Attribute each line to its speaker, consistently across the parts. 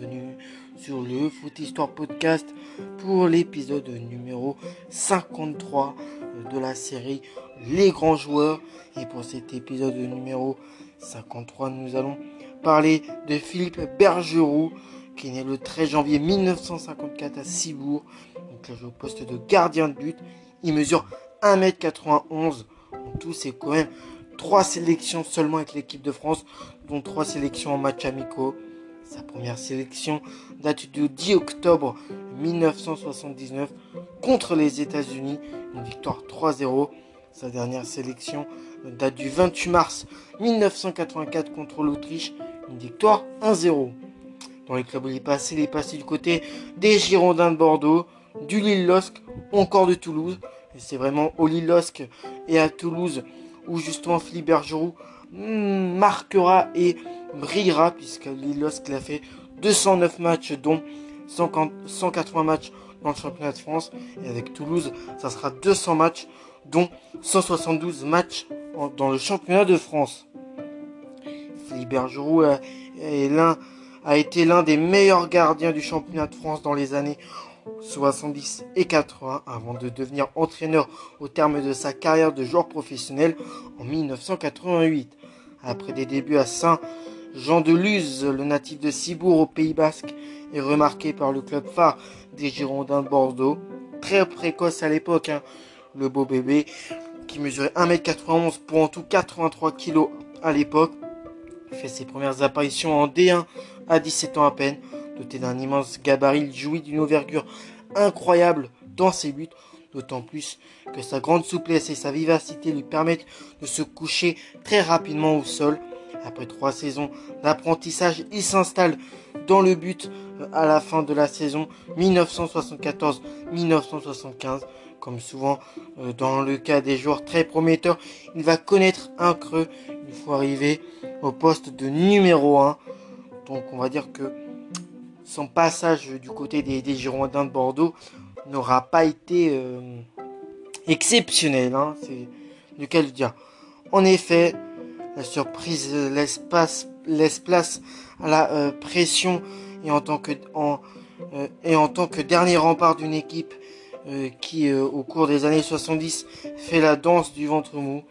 Speaker 1: bienvenue sur le Foot Histoire Podcast pour l'épisode numéro 53 de la série Les grands joueurs. Et pour cet épisode numéro 53, nous allons parler de Philippe Bergerou, qui est né le 13 janvier 1954 à Cibourg. Donc là, au poste de gardien de but. Il mesure 1m91. En tout, c'est quand même 3 sélections seulement avec l'équipe de France, dont 3 sélections en match amicaux. Sa première sélection date du 10 octobre 1979 contre les États-Unis, une victoire 3-0. Sa dernière sélection date du 28 mars 1984 contre l'Autriche, une victoire 1-0. Dans les clubs où il est passé, il est passé du côté des Girondins de Bordeaux, du Lille-Losc encore de Toulouse. Et c'est vraiment au Lille-Losc et à Toulouse où justement Philippe hmm, marquera et brillera puisque Lille-Losc a fait 209 matchs dont 180 matchs dans le championnat de France et avec Toulouse ça sera 200 matchs dont 172 matchs dans le championnat de France. Philippe Bergerou a été l'un des meilleurs gardiens du championnat de France dans les années 70 et 80 avant de devenir entraîneur au terme de sa carrière de joueur professionnel en 1988. Après des débuts à Saint Jean de Luz, le natif de Cibourg au Pays Basque, est remarqué par le club phare des Girondins de Bordeaux. Très précoce à l'époque, hein. le beau bébé qui mesurait 1m91 pour en tout 83 kg à l'époque. fait ses premières apparitions en D1 à 17 ans à peine. Doté d'un immense gabarit, il jouit d'une envergure incroyable dans ses buts, d'autant plus que sa grande souplesse et sa vivacité lui permettent de se coucher très rapidement au sol. Après trois saisons d'apprentissage, il s'installe dans le but euh, à la fin de la saison 1974-1975. Comme souvent euh, dans le cas des joueurs très prometteurs, il va connaître un creux une fois arrivé au poste de numéro 1. Donc on va dire que son passage du côté des, Girondins de Bordeaux n'aura pas été euh, exceptionnel. Hein, c'est du cas dire. En effet, la surprise laisse, place à la euh, pression et en tant que euh, et en tant que dernier rempart d'une équipe qui au cours des années 70 fait la danse du ventre mou.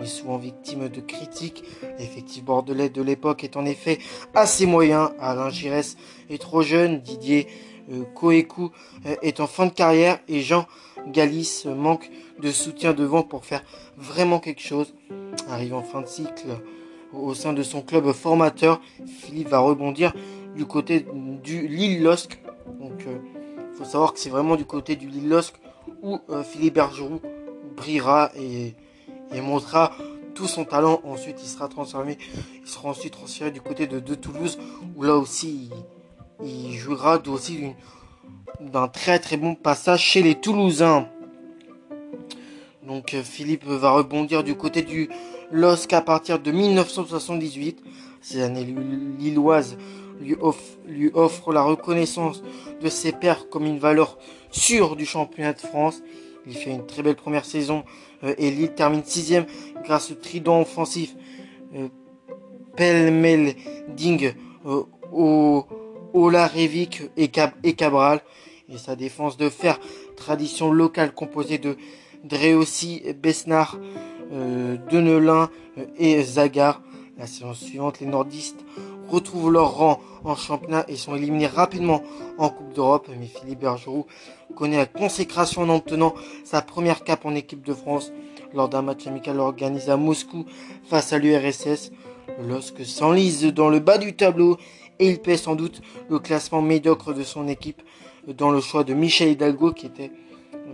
Speaker 1: Est souvent victime de critiques. L'effectif bordelais de l'époque est en effet assez moyen. Alain Giresse est trop jeune. Didier euh, Koekou euh, est en fin de carrière. Et Jean Galis manque de soutien devant pour faire vraiment quelque chose. Arrive en fin de cycle au sein de son club formateur, Philippe va rebondir du côté du Lille-Losc. Donc il euh, faut savoir que c'est vraiment du côté du Lille-Losc où Philippe Bergerou brillera et montrera tout son talent. Ensuite, il sera transformé, il sera ensuite transféré du côté de, Toulouse, où là aussi, il, jouera aussi d'un très très bon passage chez les Toulousains. Donc euh, Philippe va rebondir du côté du LOSC à partir de 1978. Ces années lilloises lui, offrent la reconnaissance de ses pairs comme une valeur sûre du championnat de France. Il fait une très belle première saison euh, et Lille termine sixième grâce au trident offensif euh, Pelmelding, euh, au Olarevic et, et Cabral. Et sa défense de fer, tradition locale composée de Dreossi, Besnard, euh, Denelin euh, et Zagar. La saison suivante, les nordistes retrouvent leur rang en championnat et sont éliminés rapidement en Coupe d'Europe. Mais Philippe Bergerou connaît la consécration en obtenant sa première cape en équipe de France lors d'un match amical organisé à Moscou face à l'URSS. Lorsque s'enlise dans le bas du tableau et il paie sans doute le classement médiocre de son équipe dans le choix de Michel Hidalgo qui était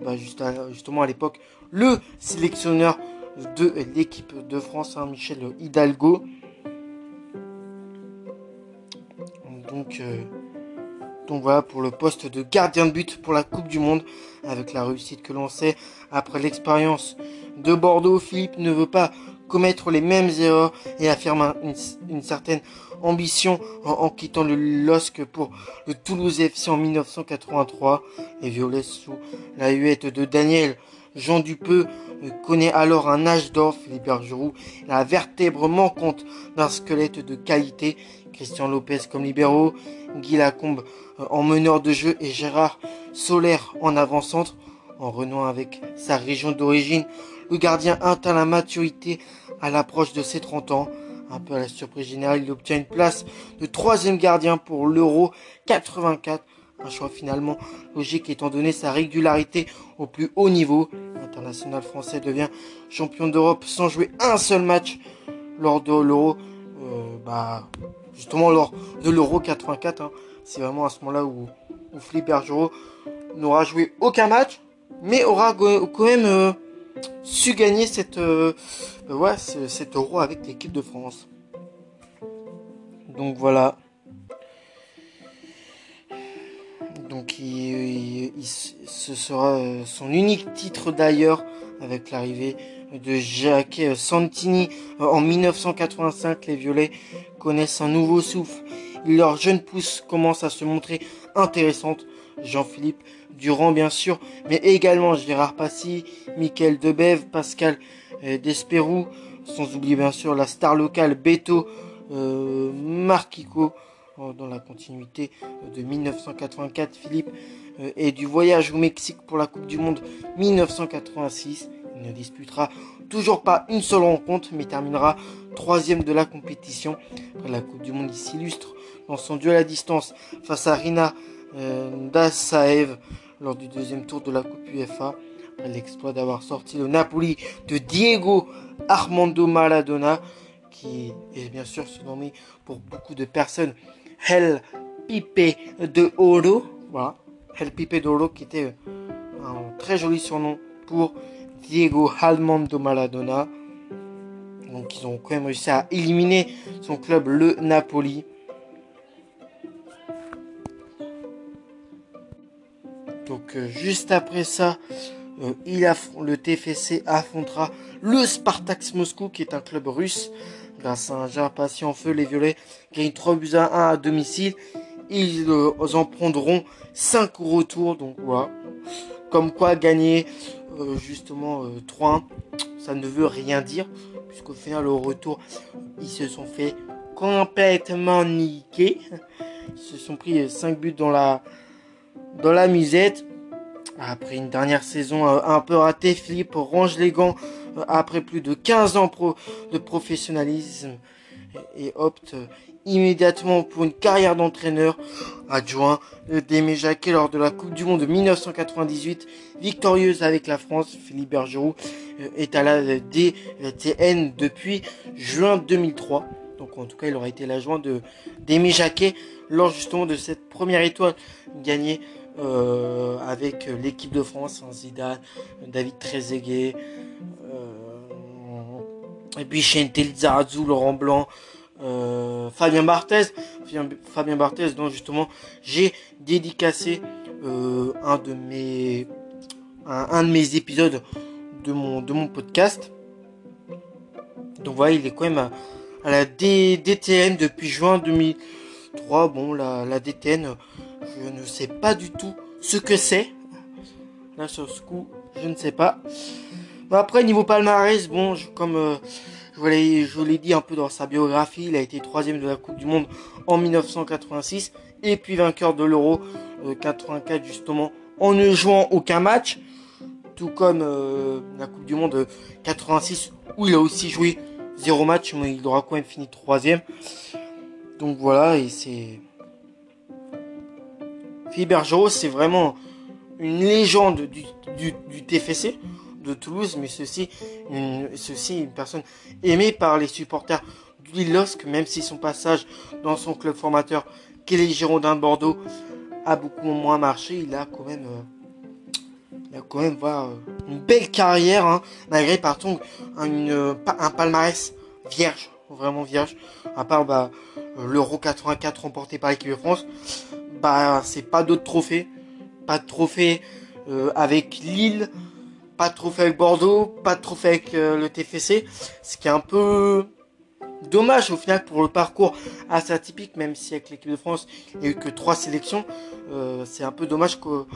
Speaker 1: bah, justement à l'époque le sélectionneur de l'équipe de France, hein, Michel Hidalgo. Donc, euh, donc voilà pour le poste de gardien de but pour la Coupe du Monde. Avec la réussite que l'on sait après l'expérience de Bordeaux, Philippe ne veut pas commettre les mêmes erreurs et affirme une, certaine ambition en, quittant le LOSC pour le Toulouse FC en 1983. Les Violets sous la huette de Daniel Jean Dupeux connaît alors un âge d'or, Philippe Bergerou, la vertèbre manquante d'un squelette de qualité Christian Lopez comme libéraux, Guy Lacombe euh, en meneur de jeu et Gérard Solaire en avant-centre. En renouant avec sa région d'origine, le gardien atteint la maturité à l'approche de ses 30 ans. Un peu à la surprise générale, il obtient une place de troisième gardien pour l'Euro 84. Un choix finalement logique étant donné sa régularité au plus haut niveau. L'international français devient champion d'Europe sans jouer un seul match lors de l'Euro. Euh, bah, justement lors de l'Euro 84. Hein. C'est vraiment à ce moment-là où, où Bergerot n'aura joué aucun match, mais aura quand même euh, su gagner cette, euh, ouais, cet Euro avec l'équipe de France. Donc voilà. Donc il, ce sera euh, son unique titre d'ailleurs avec l'arrivée de Jacques Santini en 1985. Les Violets connaissent un nouveau souffle. Leur jeune pousse commence à se montrer intéressante. Jean-Philippe Durand bien sûr, mais également Gérard Passy, Michael Debève, Pascal euh, Desperou, sans oublier bien sûr la star locale Beto euh, Marquico euh, dans la continuité de 1984 Philippe et du voyage au Mexique pour la Coupe du Monde 1986. Il ne disputera toujours pas une seule rencontre, mais terminera troisième de la compétition. Après la Coupe du Monde, il s'illustre dans son duel à distance face à Rina euh, Dasaev lors du deuxième tour de la Coupe UEFA. L'exploit d'avoir sorti le Napoli de Diego Armando Maradona, qui est bien sûr surnommé pour beaucoup de personnes El Pipe de Oro. Voilà, El Pipe de qui était un très joli surnom pour Diego Armando Maradona. Donc ils ont quand même réussi à éliminer son club, le Napoli. Donc euh, juste après ça, euh, le TFC affrontera le Spartak Moscou qui est un club russe. Grâce à un jar patient en feu, les Violets gagnent 3 buts à 1 à domicile. Ils euh, en prendront 5 au retour. Donc voilà. Comme quoi gagner justement 3-1, ça ne veut rien dire. Puisqu'au final au retour, ils se sont fait complètement niquer. Ils se sont pris 5 buts dans la, dans la musette. Après une dernière saison euh, un peu ratée, Philippe range les gants euh, après plus de 15 ans de professionnalisme et opte euh, immédiatement pour une carrière d'entraîneur adjoint d'Aimé Jacquet lors de la Coupe du Monde de 1998. Victorieuse avec la France, Philippe Bergerot est à la DTN depuis juin 2003. En tout cas, il aura été l'adjoint de d'Aimé Jacquet lors justement de cette première étoile gagnée euh, avec l'équipe de France, hein, Zidane, David Trezeguet, euh, et puis Chentel Zarazou, Laurent Blanc, euh, Fabien Barthez, Fabien Barthez, dont justement j'ai dédicacé un de mes un, de mes épisodes de mon de mon podcast. Donc voilà, il est quand même la DTN depuis juin 2003. Bon, la, DTN, je ne sais pas du tout ce que c'est. Là, sur ce coup, je ne sais pas. après, niveau palmarès, bon, comme euh, je l'ai dit un peu dans sa biographie, il a été troisième de la Coupe du Monde en 1986 et puis vainqueur de l'Euro 84 euh, justement en ne jouant aucun match, tout comme euh, la Coupe du Monde 86 où il a aussi joué zéro match, mais il aura quand même fini troisième. Donc voilà, et c'est Philippe Bergerot, c'est vraiment une légende du, TFC de Toulouse, mais ceci une, ceci une personne aimée par les supporters du LOSC, même si son passage dans son club formateur, qu'est les Girondins de Bordeaux, a beaucoup moins marché. Il a quand même, euh, il a quand même voilà, une belle carrière, hein, malgré partons un, un palmarès vierge, vraiment vierge, à part bah, l'Euro 84 remporté par l'équipe de France bah c'est pas d'autres trophées, pas de trophées euh, avec Lille, pas de trophée avec Bordeaux, pas de trophée avec euh, le TFC, ce qui est un peu dommage au final pour le parcours assez atypique, même si avec l'équipe de France il n'y a eu que trois sélections, euh, c'est un peu dommage que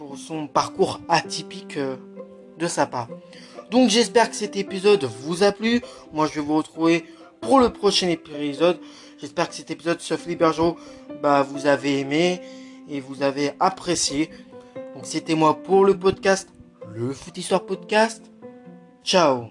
Speaker 1: pour son parcours atypique de sa part. Donc j'espère que cet épisode vous a plu. Moi je vais vous retrouver pour le prochain épisode. J'espère que cet épisode Philippe Bergeau, bah, vous avez aimé et vous avez apprécié. Donc c'était moi pour le podcast, le Foot Histoire Podcast. Ciao